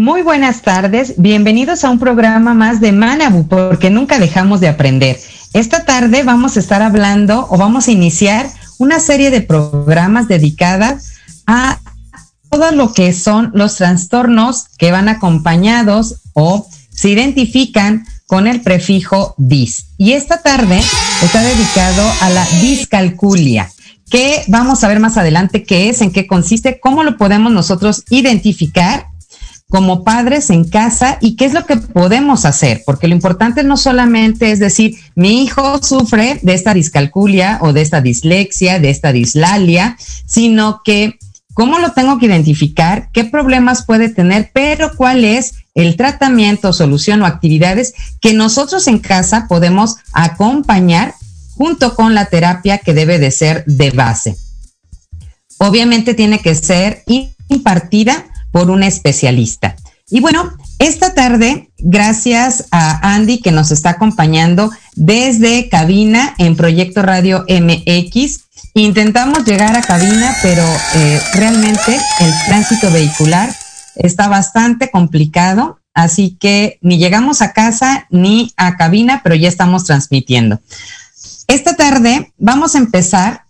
Muy buenas tardes, bienvenidos a un programa más de Manabu, porque nunca dejamos de aprender. Esta tarde vamos a estar hablando o vamos a iniciar una serie de programas dedicadas a todo lo que son los trastornos que van acompañados o se identifican con el prefijo dis. Y esta tarde está dedicado a la discalculia que vamos a ver más adelante qué es, en qué consiste, cómo lo podemos nosotros identificar como padres en casa y qué es lo que podemos hacer, porque lo importante no solamente es decir, mi hijo sufre de esta discalculia o de esta dislexia, de esta dislalia, sino que cómo lo tengo que identificar, qué problemas puede tener, pero cuál es el tratamiento, solución o actividades que nosotros en casa podemos acompañar junto con la terapia que debe de ser de base. Obviamente tiene que ser impartida por un especialista. Y bueno, esta tarde, gracias a Andy que nos está acompañando desde cabina en Proyecto Radio MX, intentamos llegar a cabina, pero eh, realmente el tránsito vehicular está bastante complicado, así que ni llegamos a casa ni a cabina, pero ya estamos transmitiendo. Esta tarde vamos a empezar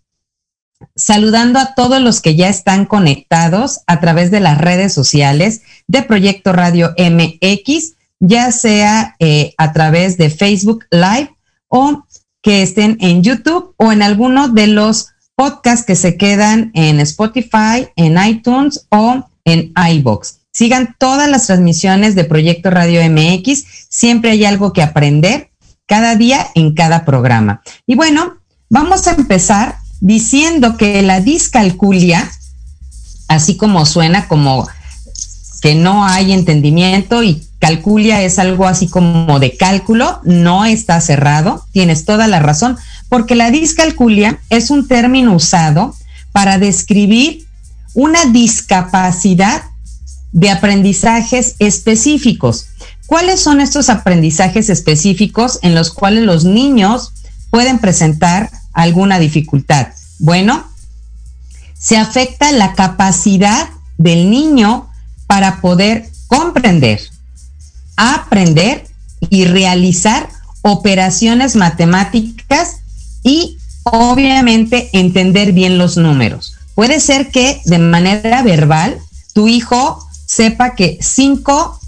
saludando a todos los que ya están conectados a través de las redes sociales de Proyecto Radio MX, ya sea eh, a través de Facebook Live o que estén en YouTube o en alguno de los podcasts que se quedan en Spotify, en iTunes o en iBox. Sigan todas las transmisiones de Proyecto Radio MX. Siempre hay algo que aprender cada día en cada programa. Y bueno, vamos a empezar diciendo que la discalculia, así como suena como que no hay entendimiento y calculia es algo así como de cálculo, no está cerrado, tienes toda la razón, porque la discalculia es un término usado para describir una discapacidad de aprendizajes específicos. ¿Cuáles son estos aprendizajes específicos en los cuales los niños pueden presentar alguna dificultad? Bueno, se afecta la capacidad del niño para poder comprender, aprender y realizar operaciones matemáticas y obviamente entender bien los números. Puede ser que de manera verbal tu hijo sepa que 5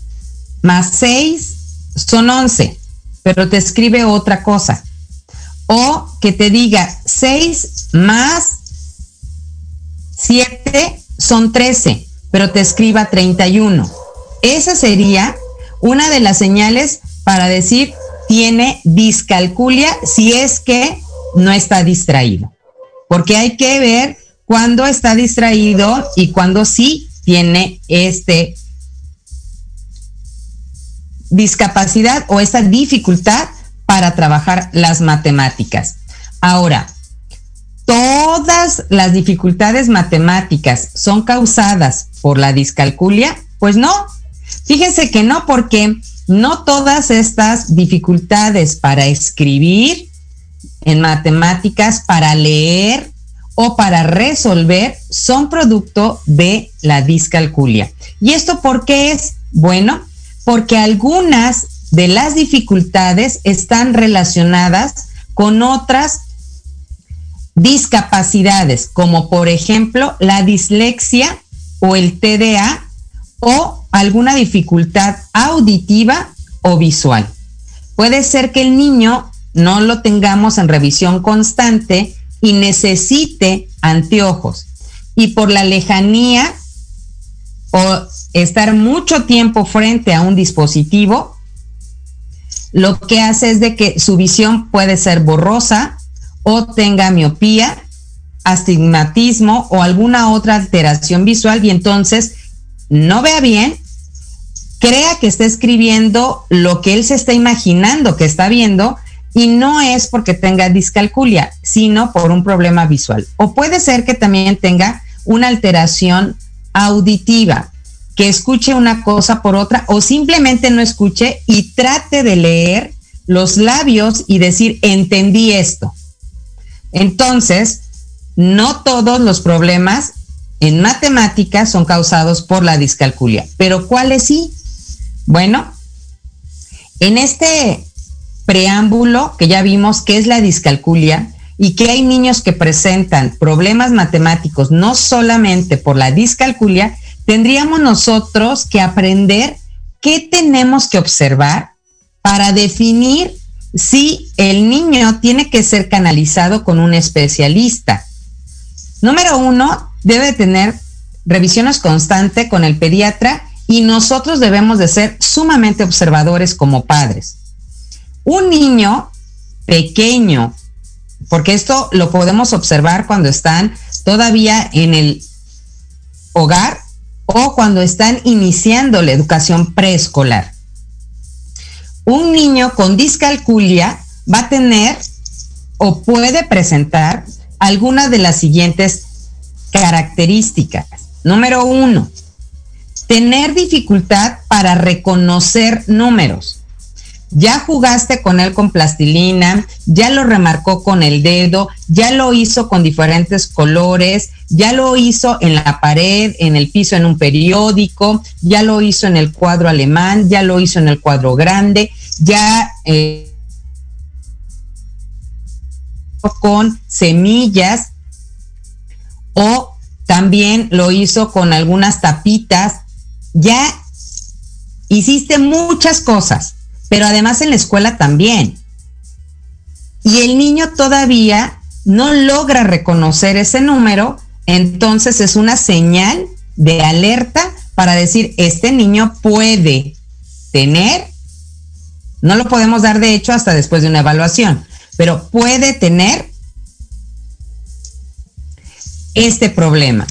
más 6 son 11, pero te escribe otra cosa. O que te diga 6 más 7 son 13, pero te escriba 31. Esa sería una de las señales para decir tiene discalculia si es que no está distraído. Porque hay que ver cuándo está distraído y cuándo sí tiene este discapacidad o esta dificultad para trabajar las matemáticas. Ahora, ¿todas las dificultades matemáticas son causadas por la discalculia? Pues no. Fíjense que no, porque no todas estas dificultades para escribir en matemáticas, para leer o para resolver son producto de la discalculia. ¿Y esto por qué es? Bueno, porque algunas de las dificultades están relacionadas con otras discapacidades, como por ejemplo la dislexia o el TDA o alguna dificultad auditiva o visual. Puede ser que el niño no lo tengamos en revisión constante y necesite anteojos. Y por la lejanía o estar mucho tiempo frente a un dispositivo, lo que hace es de que su visión puede ser borrosa o tenga miopía, astigmatismo o alguna otra alteración visual y entonces no vea bien, crea que está escribiendo lo que él se está imaginando que está viendo y no es porque tenga discalculia, sino por un problema visual. O puede ser que también tenga una alteración auditiva, que escuche una cosa por otra o simplemente no escuche y trate de leer los labios y decir, entendí esto. Entonces, no todos los problemas en matemáticas son causados por la discalculia, pero ¿cuáles sí? Bueno, en este preámbulo que ya vimos que es la discalculia y que hay niños que presentan problemas matemáticos no solamente por la discalculia, tendríamos nosotros que aprender qué tenemos que observar para definir si el niño tiene que ser canalizado con un especialista. Número uno, debe tener revisiones constantes con el pediatra y nosotros debemos de ser sumamente observadores como padres. Un niño pequeño, porque esto lo podemos observar cuando están todavía en el hogar o cuando están iniciando la educación preescolar. Un niño con discalculia va a tener o puede presentar algunas de las siguientes características. Número uno, tener dificultad para reconocer números. Ya jugaste con él con plastilina, ya lo remarcó con el dedo, ya lo hizo con diferentes colores, ya lo hizo en la pared, en el piso, en un periódico, ya lo hizo en el cuadro alemán, ya lo hizo en el cuadro grande, ya eh, con semillas o también lo hizo con algunas tapitas, ya hiciste muchas cosas pero además en la escuela también. Y el niño todavía no logra reconocer ese número, entonces es una señal de alerta para decir, este niño puede tener, no lo podemos dar de hecho hasta después de una evaluación, pero puede tener este problema.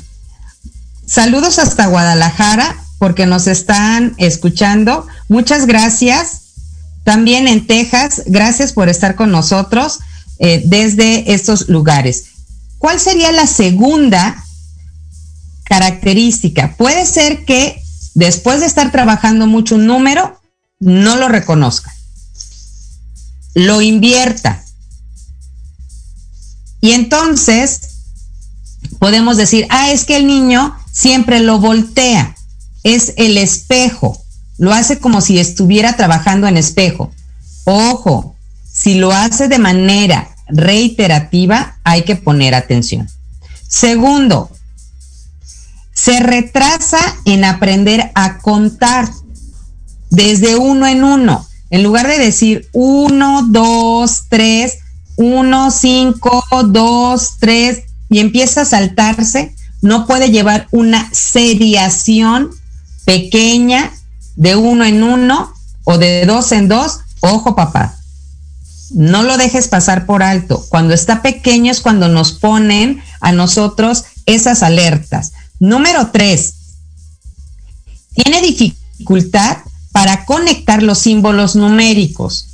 Saludos hasta Guadalajara porque nos están escuchando. Muchas gracias también en Texas. Gracias por estar con nosotros eh, desde estos lugares. ¿Cuál sería la segunda característica? Puede ser que después de estar trabajando mucho un número, no lo reconozca. Lo invierta. Y entonces podemos decir, ah, es que el niño siempre lo voltea, es el espejo. Lo hace como si estuviera trabajando en espejo. Ojo, si lo hace de manera reiterativa, hay que poner atención. Segundo, se retrasa en aprender a contar desde uno en uno. En lugar de decir uno, dos, tres, uno, cinco, dos, tres, y empieza a saltarse, no puede llevar una seriación pequeña de uno en uno o de dos en dos. Ojo, papá, no lo dejes pasar por alto. Cuando está pequeño es cuando nos ponen a nosotros esas alertas. Número tres, tiene dificultad para conectar los símbolos numéricos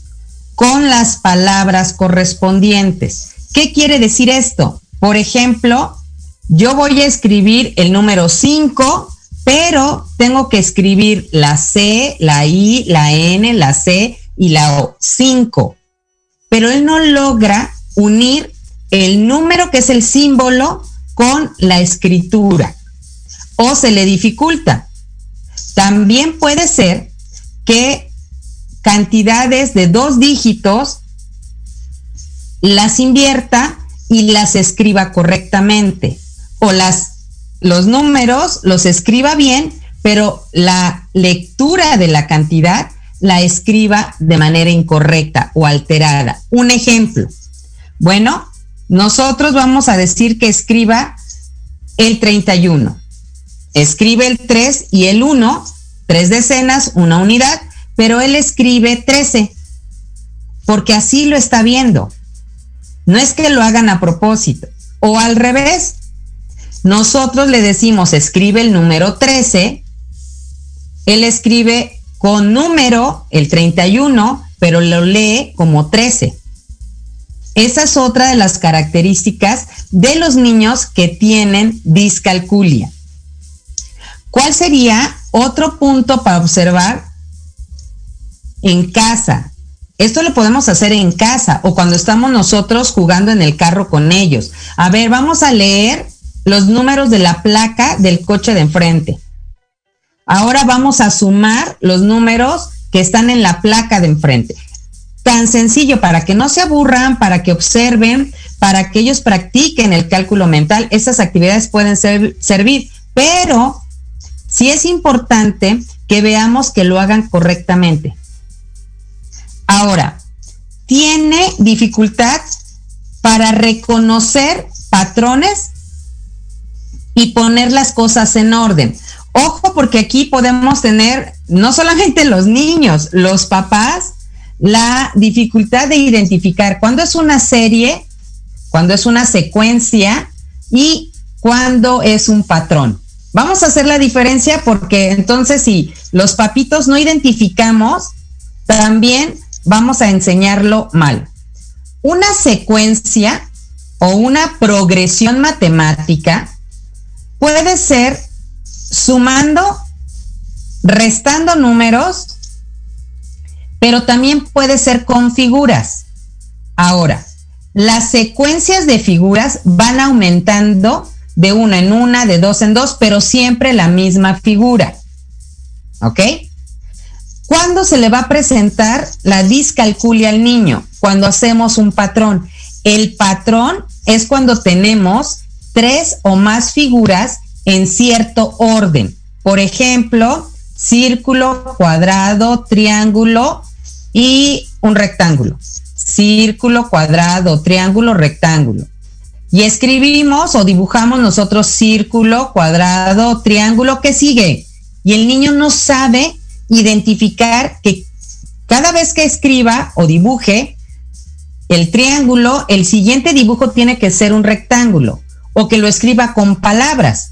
con las palabras correspondientes. ¿Qué quiere decir esto? Por ejemplo, yo voy a escribir el número 5, pero tengo que escribir la C, la I, la N, la C y la O. 5. Pero él no logra unir el número que es el símbolo con la escritura o se le dificulta. También puede ser que cantidades de dos dígitos las invierta y las escriba correctamente. O las, los números los escriba bien, pero la lectura de la cantidad la escriba de manera incorrecta o alterada. Un ejemplo. Bueno, nosotros vamos a decir que escriba el 31. Escribe el 3 y el 1, tres decenas, una unidad, pero él escribe 13, porque así lo está viendo. No es que lo hagan a propósito. O al revés, nosotros le decimos, escribe el número 13, él escribe con número el 31, pero lo lee como 13. Esa es otra de las características de los niños que tienen discalculia. ¿Cuál sería otro punto para observar en casa? Esto lo podemos hacer en casa o cuando estamos nosotros jugando en el carro con ellos. A ver, vamos a leer los números de la placa del coche de enfrente. Ahora vamos a sumar los números que están en la placa de enfrente. Tan sencillo para que no se aburran, para que observen, para que ellos practiquen el cálculo mental. Esas actividades pueden ser, servir, pero sí es importante que veamos que lo hagan correctamente. Ahora, tiene dificultad para reconocer patrones y poner las cosas en orden. Ojo, porque aquí podemos tener no solamente los niños, los papás, la dificultad de identificar cuándo es una serie, cuándo es una secuencia y cuándo es un patrón. Vamos a hacer la diferencia porque entonces si los papitos no identificamos, también vamos a enseñarlo mal. Una secuencia o una progresión matemática puede ser sumando, restando números, pero también puede ser con figuras. Ahora, las secuencias de figuras van aumentando de una en una, de dos en dos, pero siempre la misma figura. ¿Ok? ¿Cuándo se le va a presentar la discalculia al niño? Cuando hacemos un patrón. El patrón es cuando tenemos tres o más figuras en cierto orden. Por ejemplo, círculo, cuadrado, triángulo y un rectángulo. Círculo, cuadrado, triángulo, rectángulo. Y escribimos o dibujamos nosotros círculo, cuadrado, triángulo, ¿qué sigue? Y el niño no sabe identificar que cada vez que escriba o dibuje el triángulo, el siguiente dibujo tiene que ser un rectángulo o que lo escriba con palabras,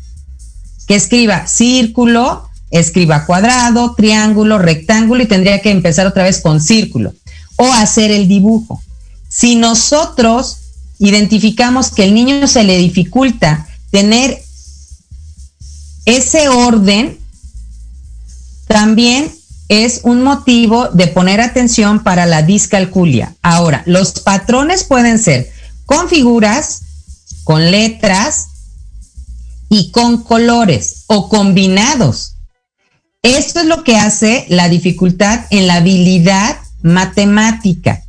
que escriba círculo, escriba cuadrado, triángulo, rectángulo y tendría que empezar otra vez con círculo o hacer el dibujo. Si nosotros identificamos que el niño se le dificulta tener ese orden, también es un motivo de poner atención para la discalculia. Ahora, los patrones pueden ser con figuras, con letras y con colores o combinados. Esto es lo que hace la dificultad en la habilidad matemática.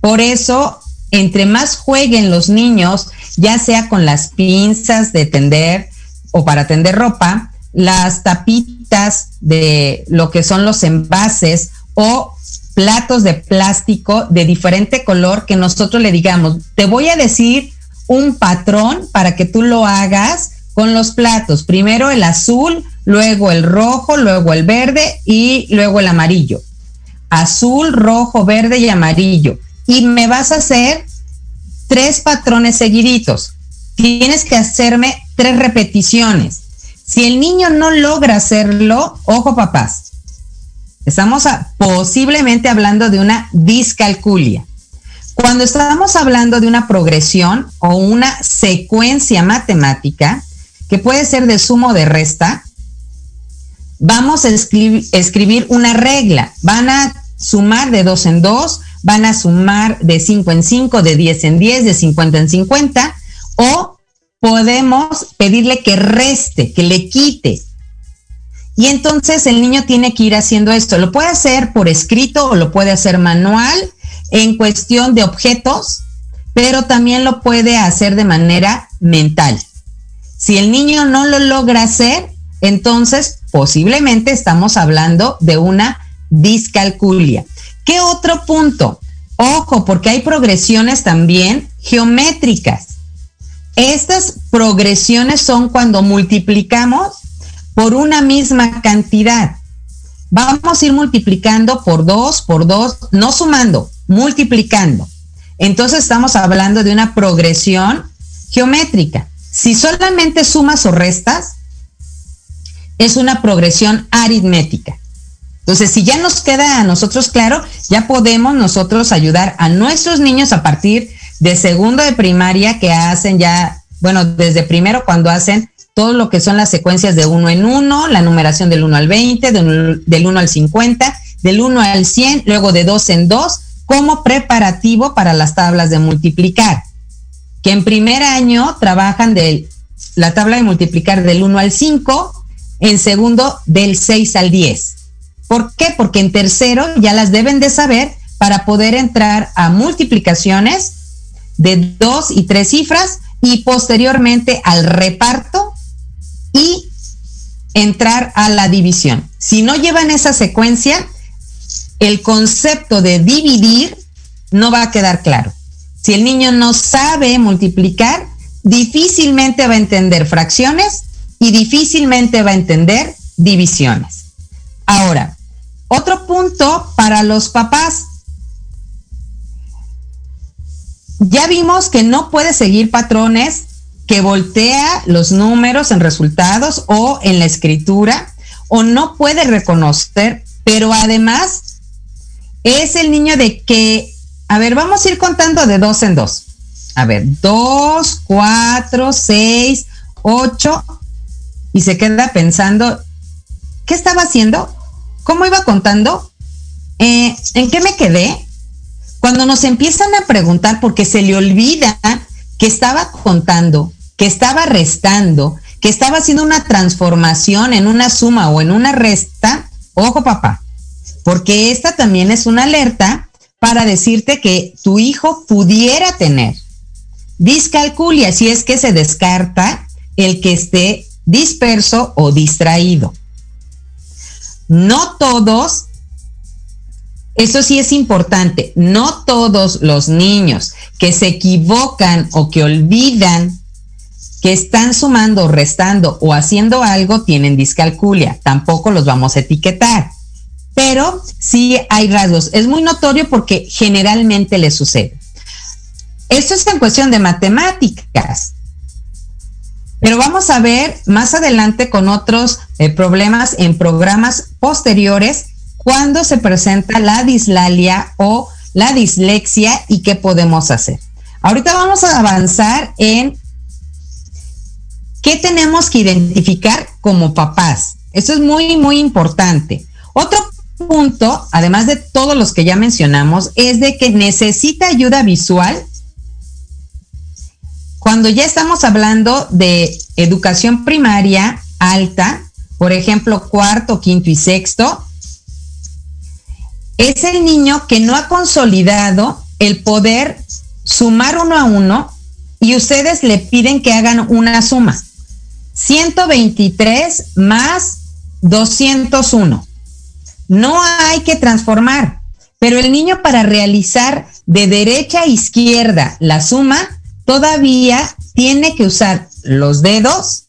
Por eso, entre más jueguen los niños, ya sea con las pinzas de tender o para tender ropa, las tapitas de lo que son los envases o platos de plástico de diferente color que nosotros le digamos, te voy a decir un patrón para que tú lo hagas con los platos. Primero el azul, luego el rojo, luego el verde y luego el amarillo. Azul, rojo, verde y amarillo. Y me vas a hacer tres patrones seguiditos. Tienes que hacerme tres repeticiones. Si el niño no logra hacerlo, ojo papás, estamos posiblemente hablando de una discalculia. Cuando estamos hablando de una progresión o una secuencia matemática, que puede ser de suma o de resta, vamos a escribir, una regla. Van a sumar de dos en dos, van a sumar de cinco en cinco, de diez en diez, de cincuenta en cincuenta, o podemos pedirle que reste, que le quite. Y entonces el niño tiene que ir haciendo esto. Lo puede hacer por escrito o lo puede hacer manual en cuestión de objetos, pero también lo puede hacer de manera mental. Si el niño no lo logra hacer, entonces posiblemente estamos hablando de una discalculia. ¿Qué otro punto? Ojo, porque hay progresiones también geométricas. Estas progresiones son cuando multiplicamos por una misma cantidad. Vamos a ir multiplicando por dos, por dos, no sumando, multiplicando. Entonces estamos hablando de una progresión geométrica. Si solamente sumas o restas, es una progresión aritmética. Entonces, si ya nos queda a nosotros claro, ya podemos nosotros ayudar a nuestros niños a partir de segundo de primaria que hacen ya, bueno, desde primero cuando hacen todo lo que son las secuencias de uno en uno, la numeración del 1 al 20, del 1 al 50, del 1 al 100, luego de dos en dos, como preparativo para las tablas de multiplicar. Que en primer año trabajan de la tabla de multiplicar del 1 al 5, en segundo del 6 al 10. ¿Por qué? Porque en tercero ya las deben de saber para poder entrar a multiplicaciones de dos y tres cifras y posteriormente al reparto y entrar a la división. Si no llevan esa secuencia, el concepto de dividir no va a quedar claro. Si el niño no sabe multiplicar, difícilmente va a entender fracciones y difícilmente va a entender divisiones. Ahora, otro punto para los papás. Ya vimos que no puede seguir patrones que voltea los números en resultados o en la escritura o no puede reconocer, pero además es el niño de que, a ver, vamos a ir contando de dos en dos. A ver, dos, cuatro, seis, ocho, y se queda pensando, ¿qué estaba haciendo? ¿Cómo iba contando? Eh, ¿En qué me quedé? Cuando nos empiezan a preguntar porque se le olvida que estaba contando, que estaba restando, que estaba haciendo una transformación en una suma o en una resta, ojo papá, porque esta también es una alerta para decirte que tu hijo pudiera tener discalculia si es que se descarta el que esté disperso o distraído. No todos eso sí es importante. No todos los niños que se equivocan o que olvidan que están sumando, restando o haciendo algo tienen discalculia. Tampoco los vamos a etiquetar. Pero sí hay rasgos. Es muy notorio porque generalmente le sucede. Esto es en cuestión de matemáticas. Pero vamos a ver más adelante con otros eh, problemas en programas posteriores cuando se presenta la dislalia o la dislexia y qué podemos hacer. Ahorita vamos a avanzar en qué tenemos que identificar como papás. Esto es muy, muy importante. Otro punto, además de todos los que ya mencionamos, es de que necesita ayuda visual. Cuando ya estamos hablando de educación primaria alta, por ejemplo, cuarto, quinto y sexto, es el niño que no ha consolidado el poder sumar uno a uno y ustedes le piden que hagan una suma. 123 más 201. No hay que transformar, pero el niño para realizar de derecha a izquierda la suma todavía tiene que usar los dedos,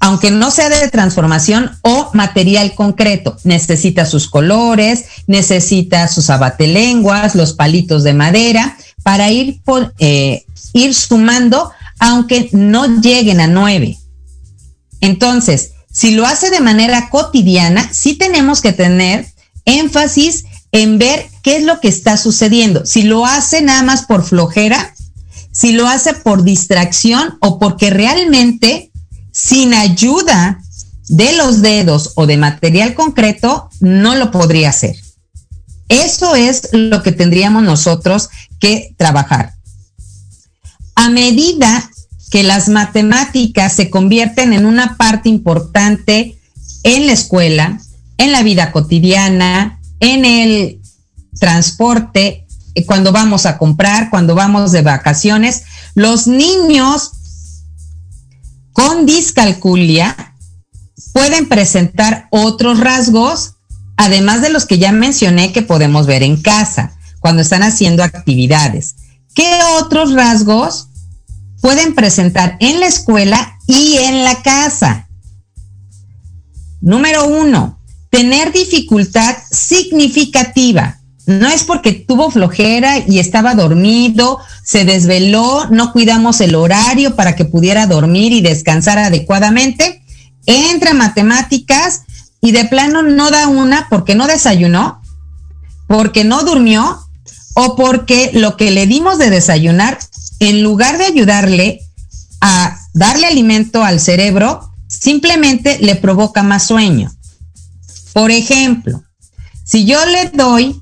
aunque no sea de transformación o material concreto. Necesita sus colores, necesita sus abatelenguas, los palitos de madera para ir, por, eh, ir sumando, aunque no lleguen a nueve. Entonces, si lo hace de manera cotidiana, sí tenemos que tener énfasis en ver qué es lo que está sucediendo. Si lo hace nada más por flojera, si lo hace por distracción o porque realmente sin ayuda de los dedos o de material concreto, no lo podría hacer. Eso es lo que tendríamos nosotros que trabajar. A medida que las matemáticas se convierten en una parte importante en la escuela, en la vida cotidiana, en el transporte, eh, cuando vamos a comprar, cuando vamos de vacaciones, los niños con discalculia pueden presentar otros rasgos, además de los que ya mencioné que podemos ver en casa cuando están haciendo actividades. ¿Qué otros rasgos pueden presentar en la escuela y en la casa? Número uno, tener dificultad significativa. No es porque tuvo flojera y estaba dormido, se desveló, no cuidamos el horario para que pudiera dormir y descansar adecuadamente. Entra matemáticas y de plano no da una porque no desayunó, porque no durmió o porque lo que le dimos de desayunar, en lugar de ayudarle a darle alimento al cerebro, simplemente le provoca más sueño. Por ejemplo, si yo le doy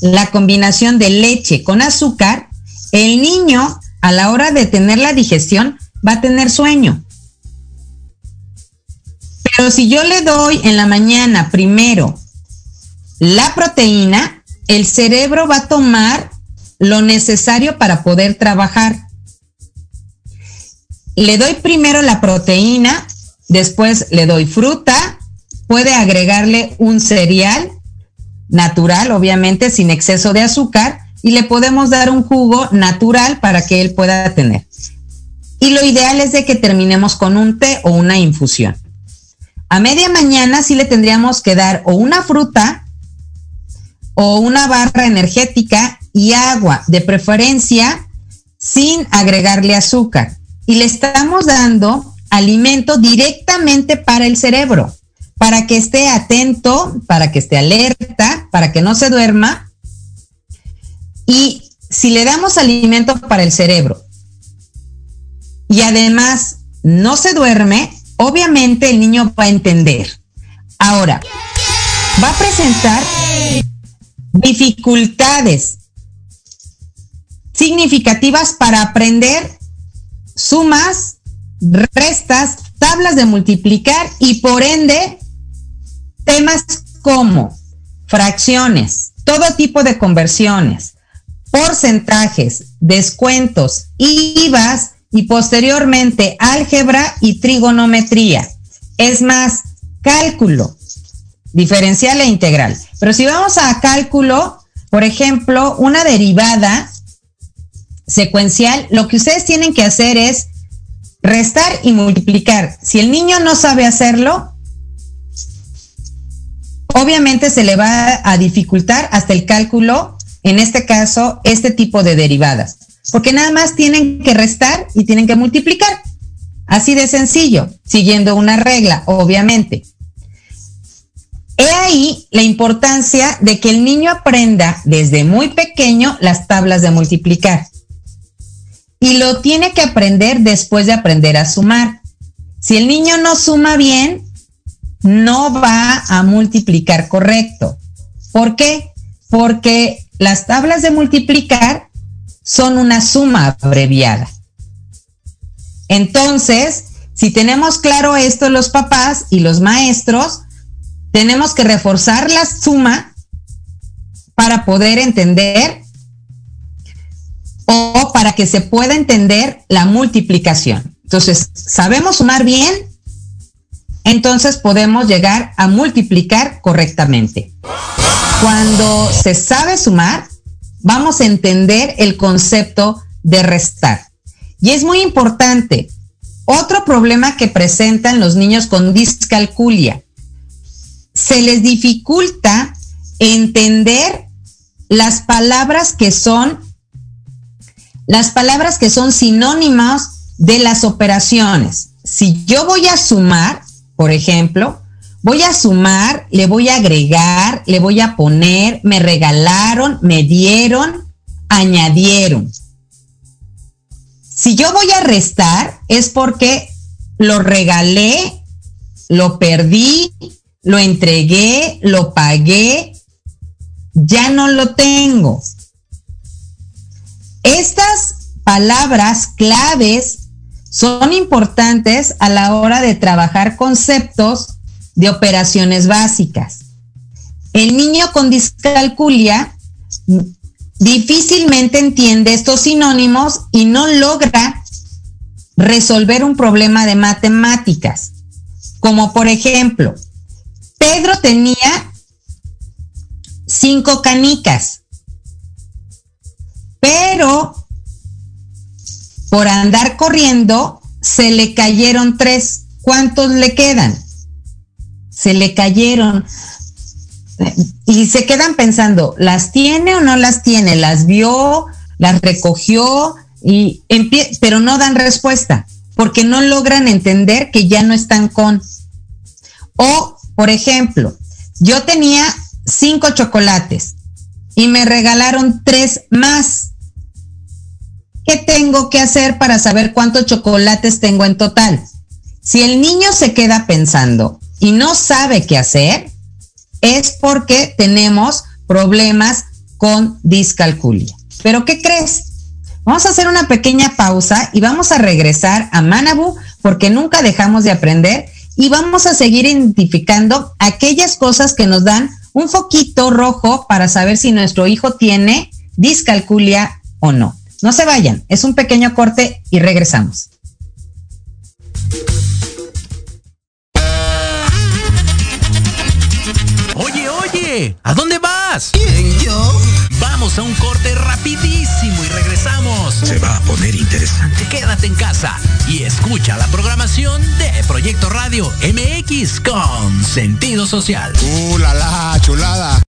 la combinación de leche con azúcar, el niño a la hora de tener la digestión va a tener sueño. Pero si yo le doy en la mañana primero la proteína, el cerebro va a tomar lo necesario para poder trabajar. Le doy primero la proteína, después le doy fruta, puede agregarle un cereal natural, obviamente sin exceso de azúcar, y le podemos dar un jugo natural para que él pueda tener. Y lo ideal es de que terminemos con un té o una infusión. A media mañana sí le tendríamos que dar o una fruta o una barra energética y agua, de preferencia sin agregarle azúcar. Y le estamos dando alimento directamente para el cerebro, para que esté atento, para que esté alerta, para que no se duerma. Y si le damos alimento para el cerebro y además no se duerme, obviamente el niño va a entender. Ahora, va a presentar dificultades significativas para aprender sumas, restas, tablas de multiplicar y por ende temas como fracciones, todo tipo de conversiones, porcentajes, descuentos, IVAs y posteriormente álgebra y trigonometría. Es más, cálculo, diferencial e integral. Pero si vamos a cálculo, por ejemplo, una derivada secuencial, lo que ustedes tienen que hacer es restar y multiplicar. Si el niño no sabe hacerlo, obviamente se le va a dificultar hasta el cálculo, en este caso, este tipo de derivadas. Porque nada más tienen que restar y tienen que multiplicar. Así de sencillo, siguiendo una regla, obviamente. He ahí la importancia de que el niño aprenda desde muy pequeño las tablas de multiplicar. Y lo tiene que aprender después de aprender a sumar. Si el niño no suma bien, no va a multiplicar correcto. ¿Por qué? Porque las tablas de multiplicar son una suma abreviada. Entonces, Si tenemos claro esto los papás y los maestros, tenemos que reforzar la suma para poder entender para que se pueda entender la multiplicación. Entonces, sabemos sumar bien, entonces podemos llegar a multiplicar correctamente. Cuando se sabe sumar, vamos a entender el concepto de restar. Y es muy importante. Otro problema que presentan los niños con discalculia. Se les dificulta entender las palabras que son las palabras que son sinónimos de las operaciones. Si yo voy a sumar, por ejemplo, voy a sumar, le voy a agregar, le voy a poner, me regalaron, me dieron, añadieron. Si yo voy a restar es porque lo regalé, lo perdí, lo entregué, lo pagué, ya no lo tengo. Estas palabras claves son importantes a la hora de trabajar conceptos de operaciones básicas. El niño con discalculia difícilmente entiende estos sinónimos y no logra resolver un problema de matemáticas. Como por ejemplo, Pedro tenía cinco canicas, pero por andar corriendo se le cayeron tres. ¿Cuántos le quedan? Se le cayeron y se quedan pensando, ¿las tiene o no las tiene? ¿Las vio? ¿Las recogió? Y pero no dan respuesta porque no logran entender que ya no están con. O, por ejemplo, yo tenía cinco chocolates y me regalaron tres más. ¿Qué tengo que hacer para saber cuántos chocolates tengo en total? Si el niño se queda pensando y no sabe qué hacer, es porque tenemos problemas con discalculia. Pero ¿qué crees? Vamos a hacer una pequeña pausa y vamos a regresar a Manabu porque nunca dejamos de aprender y vamos a seguir identificando aquellas cosas que nos dan un foquito rojo para saber si nuestro hijo tiene discalculia o no. No se vayan, es un pequeño corte y regresamos. ¿A dónde vas? ¿Quién, yo? Vamos a un corte rapidísimo y regresamos. Se va a poner interesante. Quédate en casa y escucha la programación de Proyecto Radio MX con sentido social. ¡Uh, la, la chulada!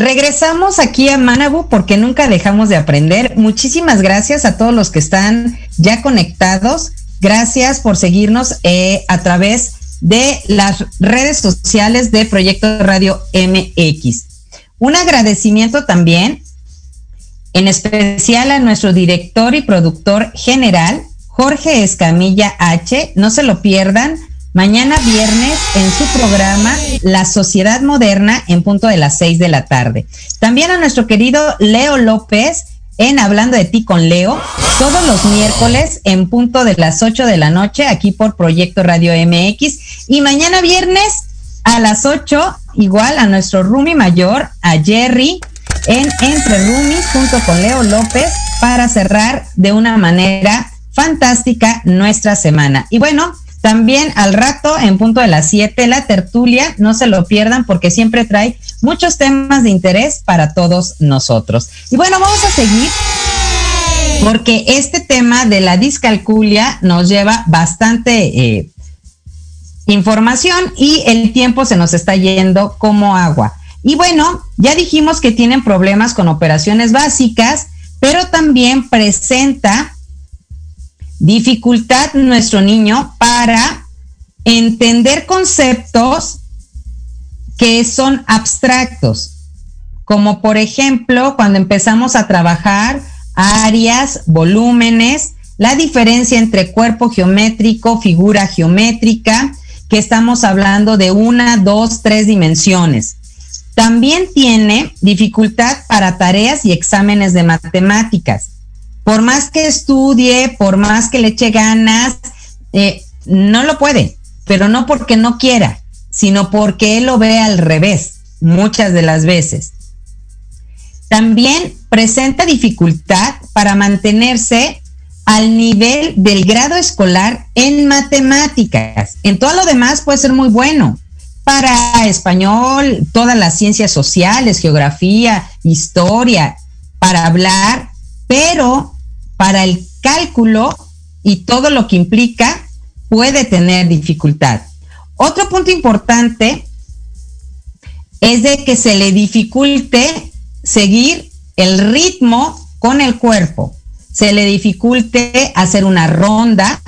Regresamos aquí a Manabu porque nunca dejamos de aprender. Muchísimas gracias a todos los que están ya conectados. Gracias por seguirnos eh, a través de las redes sociales de Proyecto Radio MX. Un agradecimiento también, en especial a nuestro director y productor general, Jorge Escamilla H. No se lo pierdan mañana viernes en su programa La Sociedad Moderna en punto de las seis de la tarde. También a nuestro querido Leo López en Hablando de ti con Leo, todos los miércoles en punto de las ocho de la noche aquí por Proyecto Radio MX y mañana viernes a las ocho igual a nuestro Rumi mayor, a Jerry en Entre Rumis junto con Leo López para cerrar de una manera fantástica nuestra semana. Y bueno, también al rato, en punto de las 7, la tertulia, no se lo pierdan porque siempre trae muchos temas de interés para todos nosotros. Y bueno, vamos a seguir porque este tema de la discalculia nos lleva bastante eh, información y el tiempo se nos está yendo como agua. Y bueno, ya dijimos que tienen problemas con operaciones básicas, pero también presenta dificultad nuestro niño para entender conceptos que son abstractos, como por ejemplo cuando empezamos a trabajar áreas, volúmenes, la diferencia entre cuerpo geométrico, figura geométrica, que estamos hablando de una, dos, tres dimensiones. También tiene dificultad para tareas y exámenes de matemáticas por más que estudie, por más que le eche ganas, eh, no lo puede, pero no porque no quiera, sino porque él lo ve al revés, muchas de las veces. También presenta dificultad para mantenerse al nivel del grado escolar en matemáticas. En todo lo demás puede ser muy bueno. Para español, todas las ciencias sociales, geografía, historia, para hablar, pero para el cálculo y todo lo que implica puede tener dificultad. Otro punto importante es de que se le dificulte seguir el ritmo con el cuerpo. Se le dificulte hacer una ronda,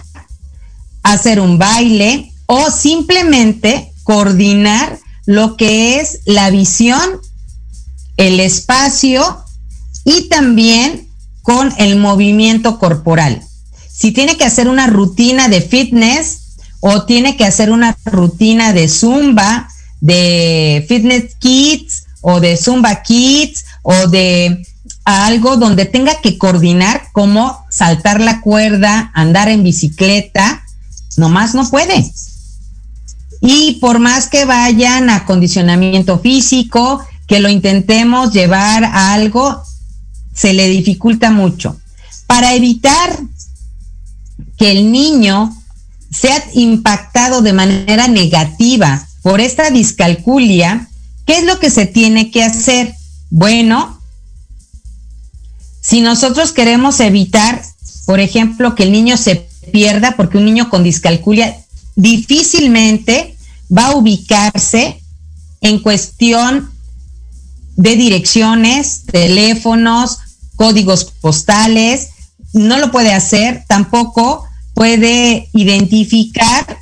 hacer un baile o simplemente coordinar lo que es la visión, el espacio y también con el movimiento corporal. Si tiene que hacer una rutina de fitness o tiene que hacer una rutina de zumba, de fitness kids o de zumba kids o de algo donde tenga que coordinar como saltar la cuerda, andar en bicicleta, nomás no puede. Y por más que vayan a condicionamiento físico, que lo intentemos llevar a algo, se le dificulta mucho. Para evitar que el niño sea impactado de manera negativa por esta discalculia, ¿qué es lo que se tiene que hacer? Bueno, si nosotros queremos evitar, por ejemplo, que el niño se pierda, porque un niño con discalculia difícilmente va a ubicarse en cuestión de direcciones, teléfonos, códigos postales, no lo puede hacer, tampoco puede identificar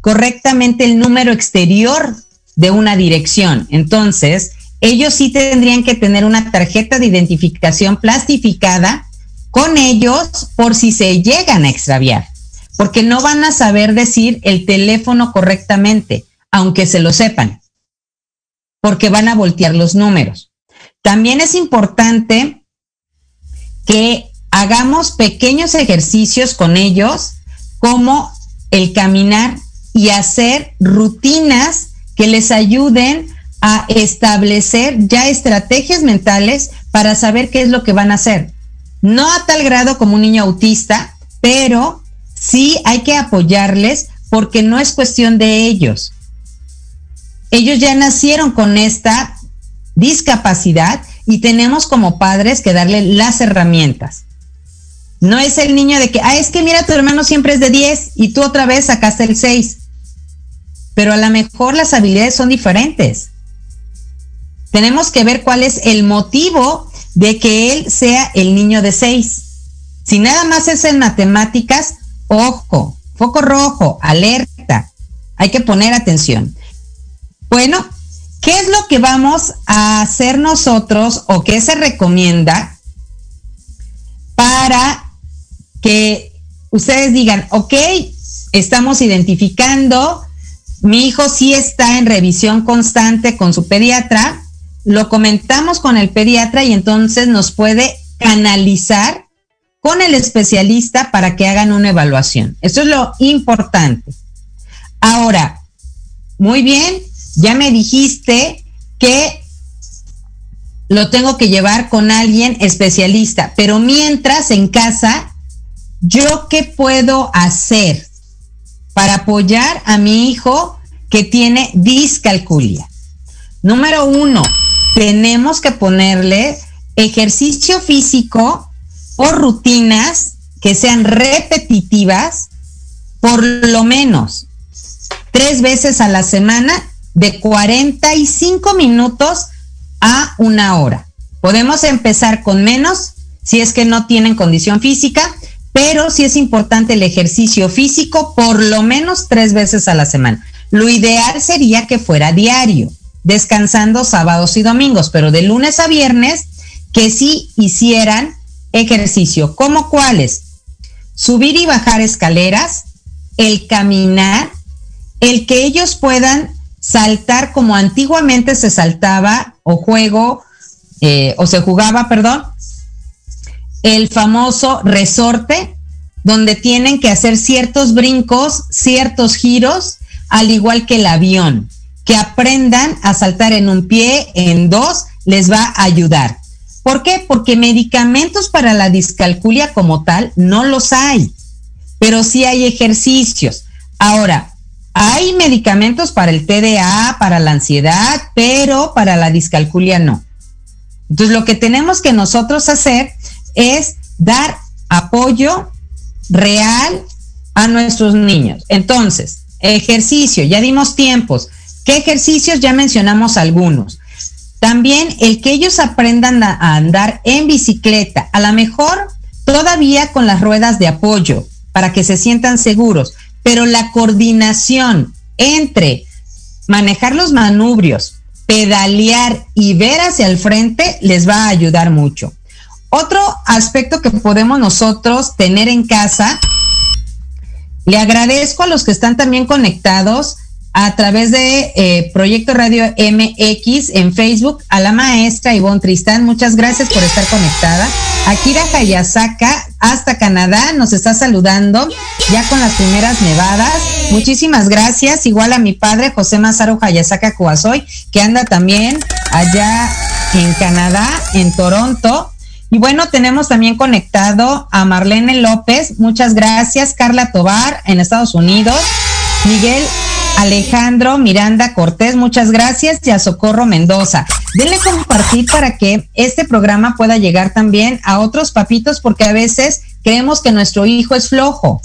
correctamente el número exterior de una dirección. Entonces, ellos sí tendrían que tener una tarjeta de identificación plastificada con ellos por si se llegan a extraviar, porque no van a saber decir el teléfono correctamente, aunque se lo sepan porque van a voltear los números. También es importante que hagamos pequeños ejercicios con ellos, como el caminar y hacer rutinas que les ayuden a establecer ya estrategias mentales para saber qué es lo que van a hacer. No a tal grado como un niño autista, pero sí hay que apoyarles porque no es cuestión de ellos ellos ya nacieron con esta discapacidad y tenemos como padres que darle las herramientas. No es el niño de que, ah, es que mira, tu hermano siempre es de 10 y tú otra vez sacaste el 6. Pero a lo mejor las habilidades son diferentes. tenemos que ver cuál es el motivo de que él sea el niño de seis. Si nada más es en matemáticas, ojo, foco rojo, alerta, hay que poner atención. Bueno, ¿qué es lo que vamos a hacer nosotros o qué se recomienda para que ustedes digan, ok, estamos identificando, mi hijo sí está en revisión constante con su pediatra, lo comentamos con el pediatra y entonces nos puede canalizar con el especialista para que hagan una evaluación. Esto es lo importante. Ahora, muy bien, ya me dijiste que lo tengo que llevar con alguien especialista, pero mientras en casa, ¿yo qué puedo hacer para apoyar a mi hijo que tiene discalculia? Número uno, tenemos que ponerle ejercicio físico o rutinas que sean repetitivas por lo menos tres veces a la semana de 45 minutos a una hora. Podemos empezar con menos si es que no tienen condición física, pero sí es importante el ejercicio físico por lo menos tres veces a la semana. Lo ideal sería que fuera diario, descansando sábados y domingos, pero de lunes a viernes que sí hicieran ejercicio. ¿Cómo cuáles? Subir y bajar escaleras, el caminar, el que ellos puedan saltar como antiguamente se saltaba o juego eh, o se jugaba, perdón, el famoso resorte, donde tienen que hacer ciertos brincos, ciertos giros, al igual que el avión. Que aprendan a saltar en un pie, en dos, les va a ayudar. ¿Por qué? Porque medicamentos para la discalculia como tal no los hay, pero sí hay ejercicios. Ahora, hay medicamentos para el TDA, para la ansiedad, pero para la discalculia no. Entonces, lo que tenemos que nosotros hacer es dar apoyo real a nuestros niños. Entonces, ejercicio, ya dimos tiempos. ¿Qué ejercicios? Ya mencionamos algunos. También el que ellos aprendan a, andar en bicicleta, a lo mejor todavía con las ruedas de apoyo, para que se sientan seguros, pero la coordinación entre manejar los manubrios, pedalear y ver hacia el frente les va a ayudar mucho. Otro aspecto que podemos nosotros tener en casa, le agradezco a los que están también conectados a través de eh, Proyecto Radio MX en Facebook, a la maestra Ivonne Tristán, muchas gracias por estar conectada. Akira Hayasaka, hasta Canadá, nos está saludando ya con las primeras nevadas. Muchísimas gracias. Igual a mi padre, José Mazaro Hayasaka Kuasoy, que anda también allá en Canadá, en Toronto. Y bueno, tenemos también conectado a Marlene López, muchas gracias. Carla Tobar en Estados Unidos. Miguel Alejandro Miranda Cortés, muchas gracias, y a Socorro Mendoza. Denle compartir para que este programa pueda llegar también a otros papitos, porque a veces creemos que nuestro hijo es flojo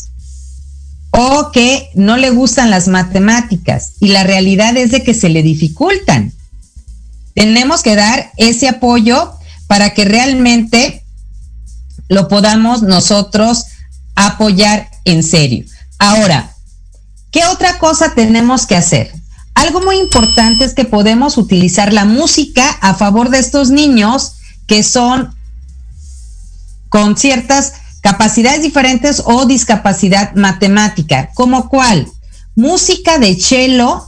o que no le gustan las matemáticas y la realidad es de que se le dificultan. Tenemos que dar ese apoyo para que realmente lo podamos nosotros apoyar en serio. Ahora, ¿Qué otra cosa tenemos que hacer? Algo muy importante es que podemos utilizar la música a favor de estos niños que son con ciertas capacidades diferentes o discapacidad matemática. ¿Como cuál? Música de cello,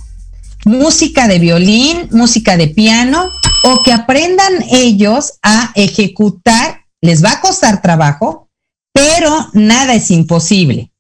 música de violín, música de piano, o que aprendan ellos a ejecutar, les va a costar trabajo, pero nada es imposible.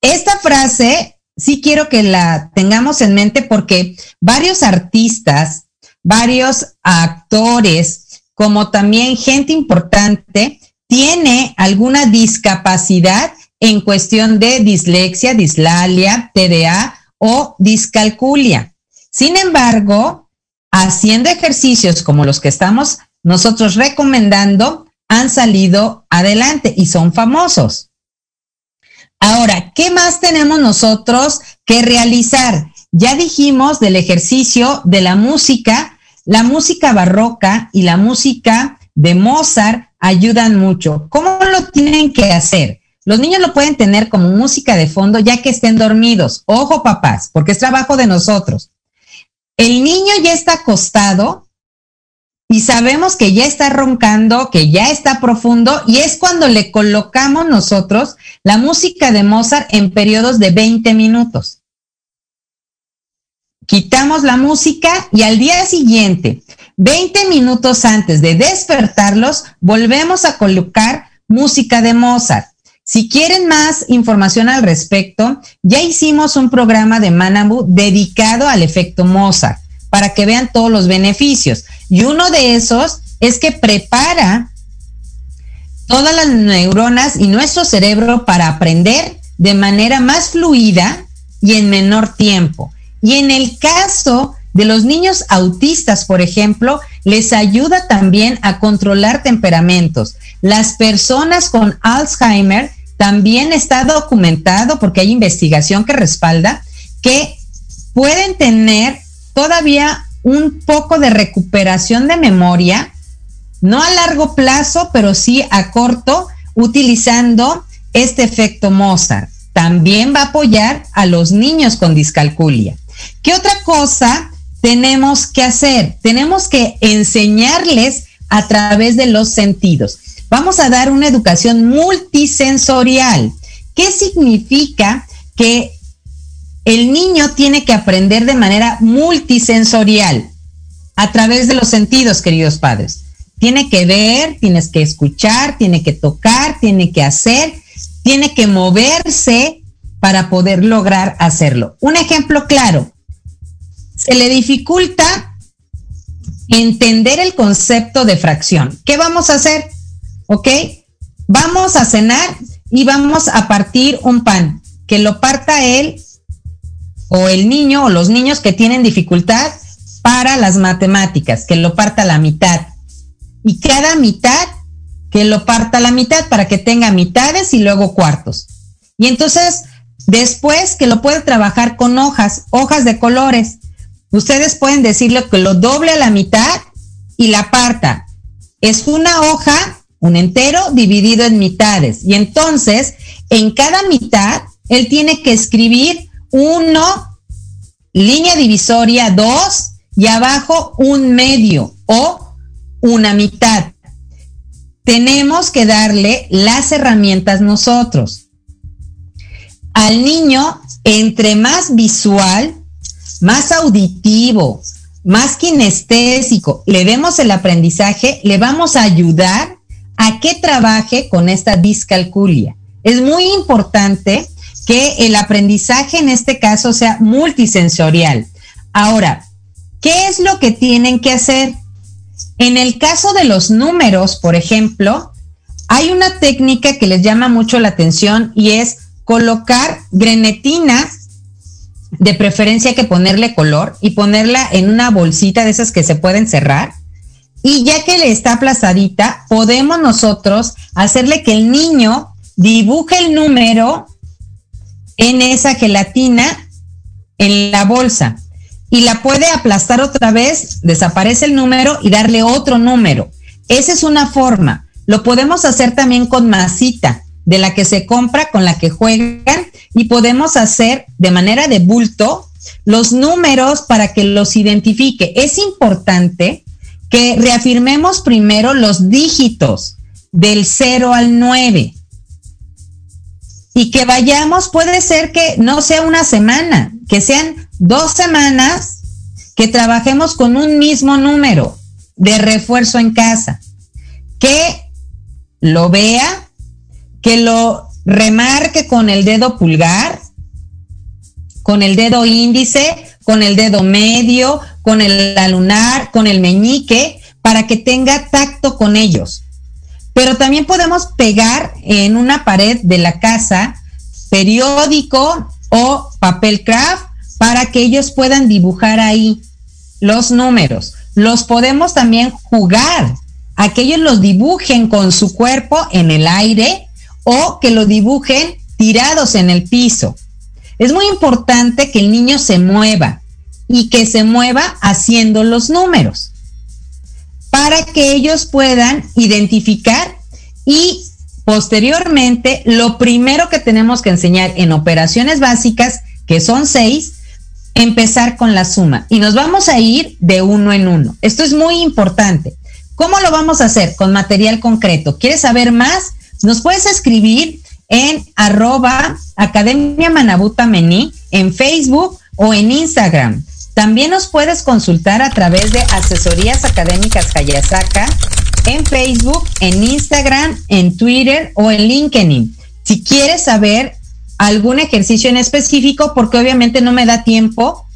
Esta frase sí quiero que la tengamos en mente porque varios artistas, varios actores, como también gente importante, tiene alguna discapacidad en cuestión de dislexia, dislalia, TDA o discalculia. Sin embargo, haciendo ejercicios como los que estamos nosotros recomendando, han salido adelante y son famosos. Ahora, ¿qué más tenemos nosotros que realizar? Ya dijimos del ejercicio, de la música, la música barroca y la música de Mozart ayudan mucho. ¿Cómo lo tienen que hacer? Los niños lo pueden tener como música de fondo ya que estén dormidos. Ojo, papás, porque es trabajo de nosotros. El niño ya está acostado y sabemos que ya está roncando, que ya está profundo y es cuando le colocamos nosotros la música de Mozart en periodos de 20 minutos quitamos la música y al día siguiente, 20 minutos antes de despertarlos, volvemos a colocar música de Mozart. Si quieren más información al respecto, ya hicimos un programa de Manabu dedicado al efecto Mozart para que vean todos los beneficios. Y uno de esos es que prepara todas las neuronas y nuestro cerebro para aprender de manera más fluida y en menor tiempo. Y en el caso de los niños autistas, por ejemplo, les ayuda también a controlar temperamentos. Las personas con Alzheimer también está documentado, porque hay investigación que respalda, que pueden tener todavía un poco de recuperación de memoria, no a largo plazo, pero sí a corto, utilizando este efecto Mozart. También va a apoyar a los niños con discalculia. ¿Qué otra cosa tenemos que hacer? Tenemos que enseñarles a través de los sentidos. Vamos a dar una educación multisensorial. ¿Qué significa que el niño tiene que aprender de manera multisensorial a través de los sentidos, queridos padres? Tiene que ver, tienes que escuchar, tiene que tocar, tiene que hacer, tiene que moverse, para poder lograr hacerlo. Un ejemplo claro, se le dificulta entender el concepto de fracción. ¿Qué vamos a hacer? ¿Ok? Vamos a cenar y vamos a partir un pan, que lo parta él o el niño o los niños que tienen dificultad para las matemáticas, que lo parta la mitad. Y cada mitad, que lo parta la mitad para que tenga mitades y luego cuartos. Y entonces Después que lo puede trabajar con hojas, hojas de colores. Ustedes pueden decirle que lo doble a la mitad y la parta. Es una hoja, un entero dividido en mitades. Y entonces, en cada mitad, él tiene que escribir uno, línea divisoria, dos, y abajo un medio o una mitad. Tenemos que darle las herramientas nosotros al niño, entre más visual, más auditivo, más kinestésico le demos el aprendizaje, le vamos a ayudar a que trabaje con esta discalculia. Es muy importante que el aprendizaje en este caso sea multisensorial. Ahora, ¿qué es lo que tienen que hacer? En el caso de los números, por ejemplo, hay una técnica que les llama mucho la atención y es colocar grenetina, de preferencia que ponerle color y ponerla en una bolsita de esas que se pueden cerrar. Y ya que le está aplazadita, podemos nosotros hacerle que el niño dibuje el número en esa gelatina en la bolsa y la puede aplastar otra vez, desaparece el número y darle otro número. Esa es una forma. Lo podemos hacer también con masita de la que se compra, con la que juegan y podemos hacer de manera de bulto los números para que los identifique. Es importante que reafirmemos primero los dígitos del 0 al 9 y que vayamos, puede ser que no sea una semana, que sean dos semanas que trabajemos con un mismo número de refuerzo en casa, que lo vea, que lo remarque con el dedo pulgar, con el dedo índice, con el dedo medio, con el alunar, con el meñique, para que tenga tacto con ellos. Pero también podemos pegar en una pared de la casa periódico o papel craft para que ellos puedan dibujar ahí los números. Los podemos también jugar, a que ellos los dibujen con su cuerpo en el aire o que lo dibujen tirados en el piso. Es muy importante que el niño se mueva y que se mueva haciendo los números. Para que ellos puedan identificar y posteriormente lo primero que tenemos que enseñar en operaciones básicas, que son seis, empezar con la suma y nos vamos a ir de uno en uno. Esto es muy importante. ¿Cómo lo vamos a hacer? Con material concreto. ¿Quieres saber más? Nos puedes escribir en arroba Academia Manabuta en Facebook o en Instagram. También nos puedes consultar a través de Asesorías Académicas Hayasaka en Facebook, en Instagram, en Twitter o en LinkedIn. Si quieres saber algún ejercicio en específico, porque obviamente no me da tiempo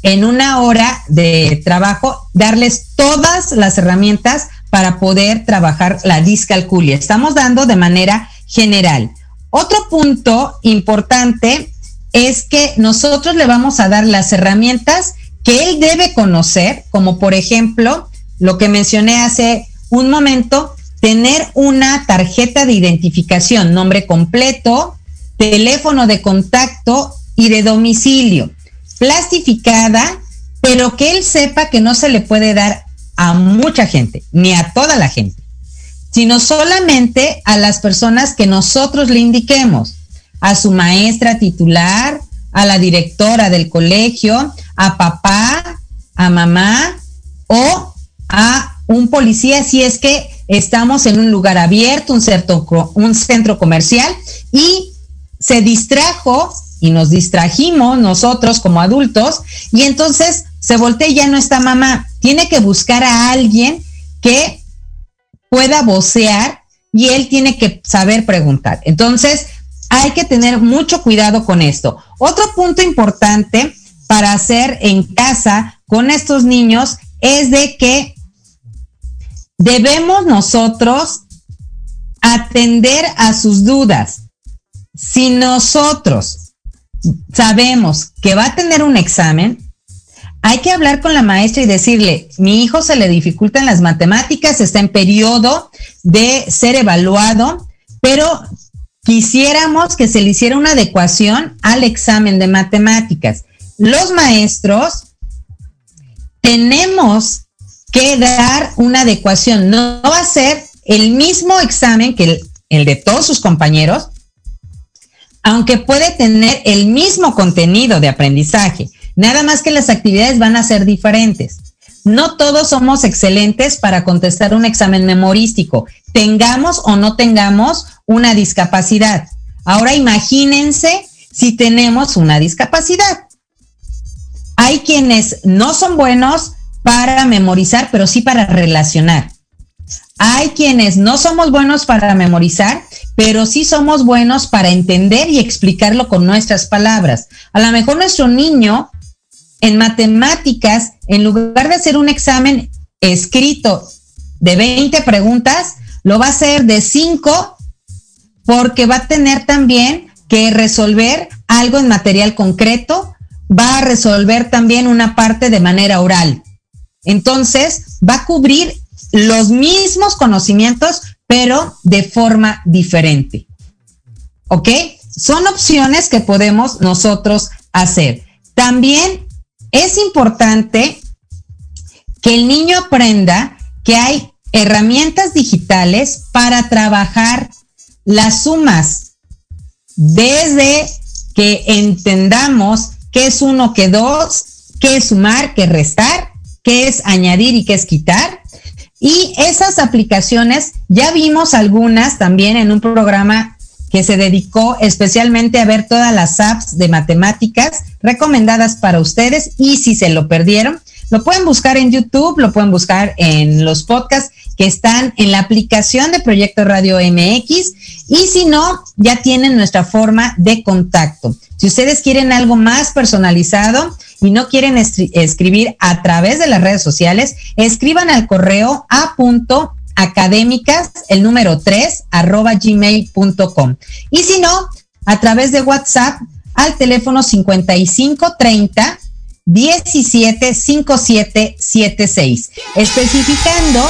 en una hora de trabajo darles todas las herramientas para poder trabajar la discalculia. Estamos dando de manera general. Otro punto importante es que nosotros le vamos a dar las herramientas que él debe conocer, como por ejemplo lo que mencioné hace un momento, tener una tarjeta de identificación, nombre completo, teléfono de contacto y de domicilio, plastificada, pero que él sepa que no se le puede dar a mucha gente, ni a toda la gente, sino solamente a las personas que nosotros le indiquemos, a su maestra titular, a la directora del colegio, a papá, a mamá o a un policía si es que estamos en un lugar abierto, un, un centro comercial y se distrajo y nos distrajimos nosotros como adultos y entonces se voltea y ya no está mamá. Tiene que buscar a alguien que pueda vocear y él tiene que saber preguntar. Entonces, hay que tener mucho cuidado con esto. Otro punto importante para hacer en casa con estos niños es de que debemos nosotros atender a sus dudas. Si nosotros sabemos que va a tener un examen, hay que hablar con la maestra y decirle, mi hijo se le dificultan las matemáticas, está en periodo de ser evaluado, pero quisiéramos que se le hiciera una adecuación al examen de matemáticas. Los maestros tenemos que dar una adecuación. No va a ser el mismo examen que el, de todos sus compañeros, aunque puede tener el mismo contenido de aprendizaje. Nada más que las actividades van a ser diferentes. No todos somos excelentes para contestar un examen memorístico, tengamos o no tengamos una discapacidad. Ahora imagínense si tenemos una discapacidad. Hay quienes no son buenos para memorizar, pero sí para relacionar. Hay quienes no somos buenos para memorizar, pero sí somos buenos para entender y explicarlo con nuestras palabras. A lo mejor nuestro niño en matemáticas, en lugar de hacer un examen escrito de 20 preguntas, lo va a hacer de 5 porque va a tener también que resolver algo en material concreto, va a resolver también una parte de manera oral. Entonces, va a cubrir los mismos conocimientos, pero de forma diferente. ¿Ok? Son opciones que podemos nosotros hacer. También es importante que el niño aprenda que hay herramientas digitales para trabajar las sumas desde que entendamos qué es uno, qué dos, qué es sumar, qué restar, qué es añadir y qué es quitar. Y esas aplicaciones, ya vimos algunas también en un programa que se dedicó especialmente a ver todas las apps de matemáticas recomendadas para ustedes y si se lo perdieron, lo pueden buscar en YouTube, lo pueden buscar en los podcasts que están en la aplicación de Proyecto Radio MX y si no, ya tienen nuestra forma de contacto. Si ustedes quieren algo más personalizado y no quieren escribir a través de las redes sociales, escriban al correo a punto académicas, el número 3, arroba gmail.com. Y si no, a través de WhatsApp al teléfono 5530 175776, especificando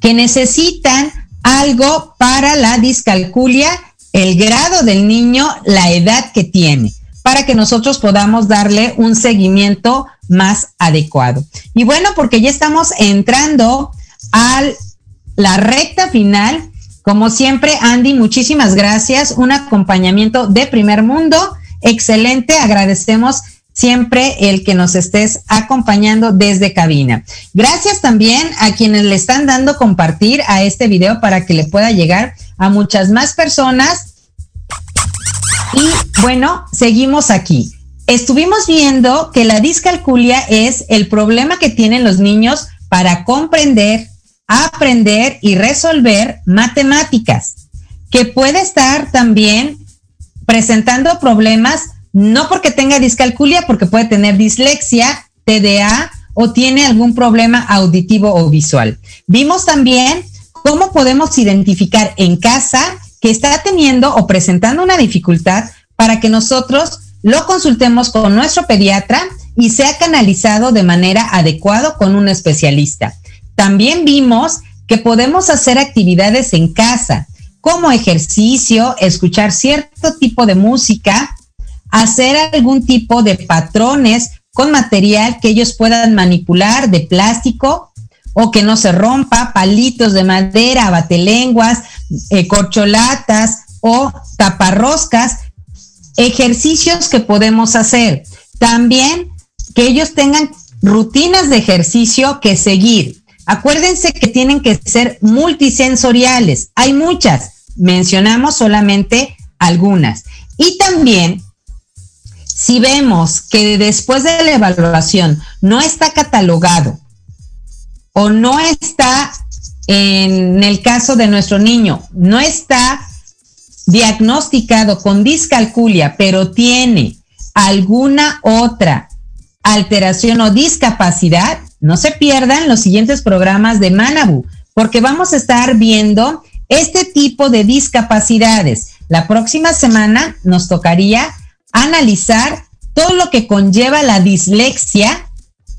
que necesitan algo para la discalculia, el grado del niño, la edad que tiene. para que nosotros podamos darle un seguimiento más adecuado. Y bueno, porque ya estamos entrando a la recta final. Como siempre, Andy, muchísimas gracias. Un acompañamiento de primer mundo. Excelente. Agradecemos siempre el que nos estés acompañando desde cabina. Gracias también a quienes le están dando compartir a este video para que le pueda llegar a muchas más personas. Y bueno, seguimos aquí. Estuvimos viendo que la discalculia es el problema que tienen los niños para comprender, aprender y resolver matemáticas, que puede estar también presentando problemas no porque tenga discalculia, porque puede tener dislexia, TDA o tiene algún problema auditivo o visual. Vimos también cómo podemos identificar en casa que está teniendo o presentando una dificultad para que nosotros lo consultemos con nuestro pediatra y sea canalizado de manera adecuada con un especialista. También vimos que podemos hacer actividades en casa, como ejercicio, escuchar cierto tipo de música, hacer algún tipo de patrones con material que ellos puedan manipular de plástico o que no se rompa, palitos de madera, batelenguas, eh, corcholatas o taparroscas, ejercicios que podemos hacer. También que ellos tengan rutinas de ejercicio que seguir. Acuérdense que tienen que ser multisensoriales. Hay muchas, mencionamos solamente algunas. Y también si vemos que después de la evaluación no está catalogado o no está, en el caso de nuestro niño, no está diagnosticado con discalculia, pero tiene alguna otra alteración o discapacidad, no se pierdan los siguientes programas de Manabu, porque vamos a estar viendo este tipo de discapacidades. La próxima semana nos tocaría analizar todo lo que conlleva la dislexia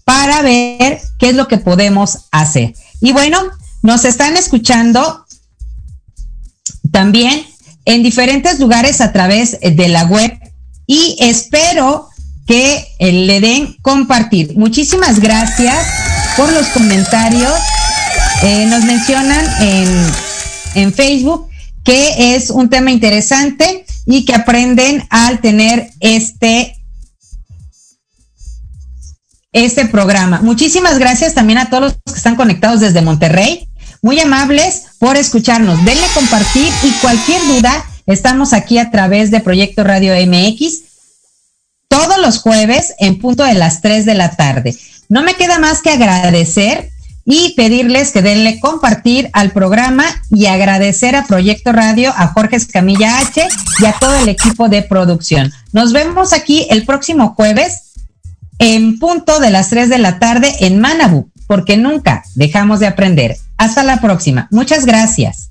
para ver qué es lo que podemos hacer. Y bueno, nos están escuchando también en diferentes lugares a través de la web y espero que eh, le den compartir. Muchísimas gracias por los comentarios. Eh, nos mencionan en, en Facebook que es un tema interesante y que aprenden al tener este este programa. Muchísimas gracias también a todos los que están conectados desde Monterrey. Muy amables por escucharnos. Denle compartir y cualquier duda, estamos aquí a través de Proyecto Radio MX todos los jueves en punto de las 3 de la tarde. No me queda más que agradecer y pedirles que denle compartir al programa y agradecer a Proyecto Radio, a Jorge Escamilla H y a todo el equipo de producción. Nos vemos aquí el próximo jueves en punto de las 3 de la tarde en Manabu, porque nunca dejamos de aprender. Hasta la próxima. Muchas gracias.